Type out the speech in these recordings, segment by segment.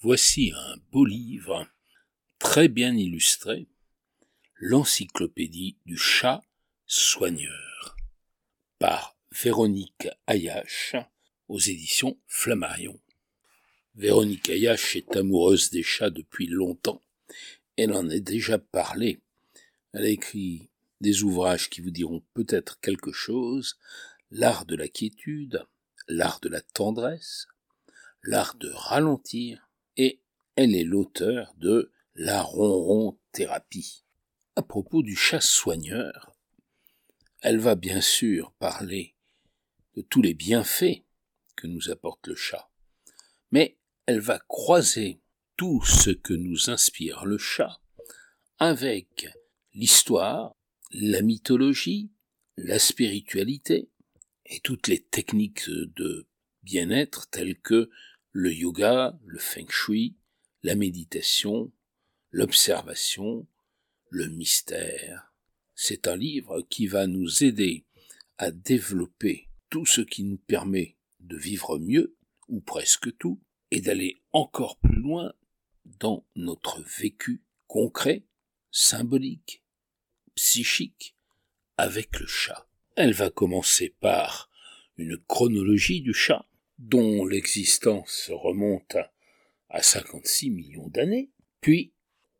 Voici un beau livre, très bien illustré, l'encyclopédie du chat soigneur, par Véronique Ayache, aux éditions Flammarion. Véronique Ayache est amoureuse des chats depuis longtemps. Elle en a déjà parlé. Elle a écrit des ouvrages qui vous diront peut-être quelque chose, l'art de la quiétude, l'art de la tendresse, l'art de ralentir, et elle est l'auteur de la ronron thérapie. À propos du chat soigneur, elle va bien sûr parler de tous les bienfaits que nous apporte le chat, mais elle va croiser tout ce que nous inspire le chat avec l'histoire, la mythologie, la spiritualité et toutes les techniques de bien-être telles que le yoga, le feng shui, la méditation, l'observation, le mystère. C'est un livre qui va nous aider à développer tout ce qui nous permet de vivre mieux, ou presque tout, et d'aller encore plus loin dans notre vécu concret, symbolique, psychique, avec le chat. Elle va commencer par une chronologie du chat, dont l'existence remonte à 56 millions d'années, puis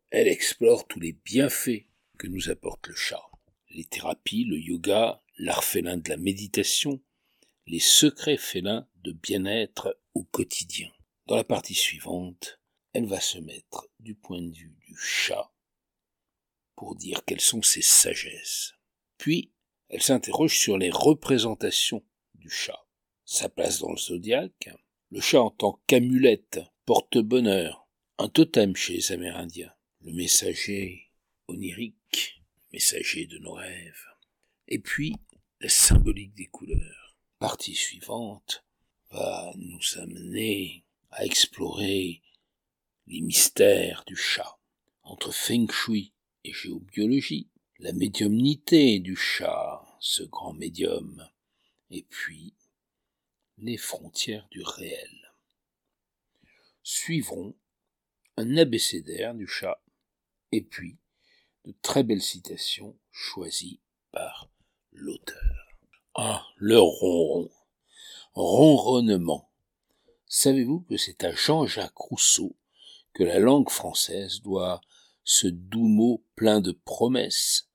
elle explore tous les bienfaits que nous apporte le chat. Les thérapies, le yoga, l'art félin de la méditation, les secrets félins de bien-être au quotidien. Dans la partie suivante, elle va se mettre du point de vue du chat pour dire quelles sont ses sagesses. Puis, elle s'interroge sur les représentations du chat. Sa place dans le zodiaque, le chat en tant qu'amulette, porte-bonheur, un totem chez les Amérindiens, le messager onirique, messager de nos rêves, et puis la symbolique des couleurs. Partie suivante va nous amener à explorer les mystères du chat, entre feng shui et géobiologie, la médiumnité du chat, ce grand médium, et puis les frontières du réel. Suivront un abécédaire du chat, et puis de très belles citations choisies par l'auteur. Ah, le ronron. Ronronnement Savez-vous que c'est à Jean-Jacques Rousseau que la langue française doit ce doux mot plein de promesses,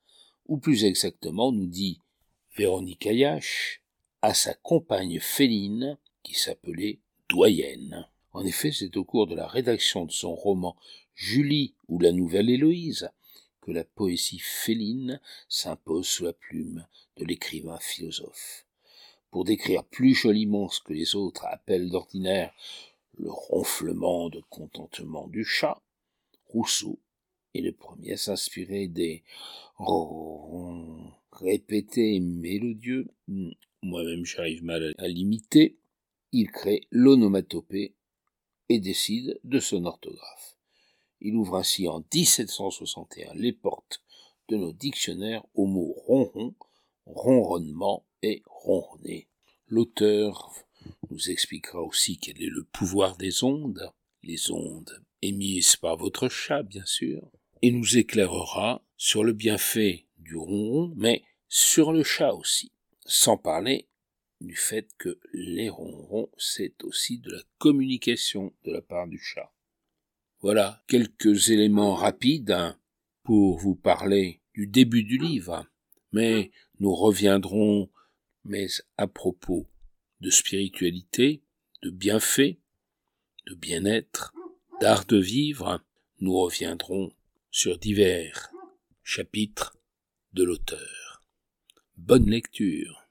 ou plus exactement, nous dit Véronique Ayache, à sa compagne féline qui s'appelait Doyenne. En effet, c'est au cours de la rédaction de son roman Julie ou la Nouvelle Héloïse que la poésie féline s'impose sous la plume de l'écrivain philosophe pour décrire plus joliment ce que les autres appellent d'ordinaire le ronflement de contentement du chat, Rousseau est le premier à s'inspirer des répétés mélodieux. Moi-même, j'arrive mal à l'imiter. Il crée l'onomatopée et décide de son orthographe. Il ouvre ainsi en 1761 les portes de nos dictionnaires aux mots ronron, ronronnement et ronronner. L'auteur nous expliquera aussi quel est le pouvoir des ondes, les ondes émises par votre chat, bien sûr, et nous éclairera sur le bienfait du ronron, mais sur le chat aussi, sans parler du fait que les ronrons, c'est aussi de la communication de la part du chat. Voilà quelques éléments rapides hein, pour vous parler du début du livre, mais nous reviendrons mais à propos de spiritualité, de bienfaits, de bien-être, d'art de vivre, nous reviendrons sur divers chapitres de l'auteur. Bonne lecture.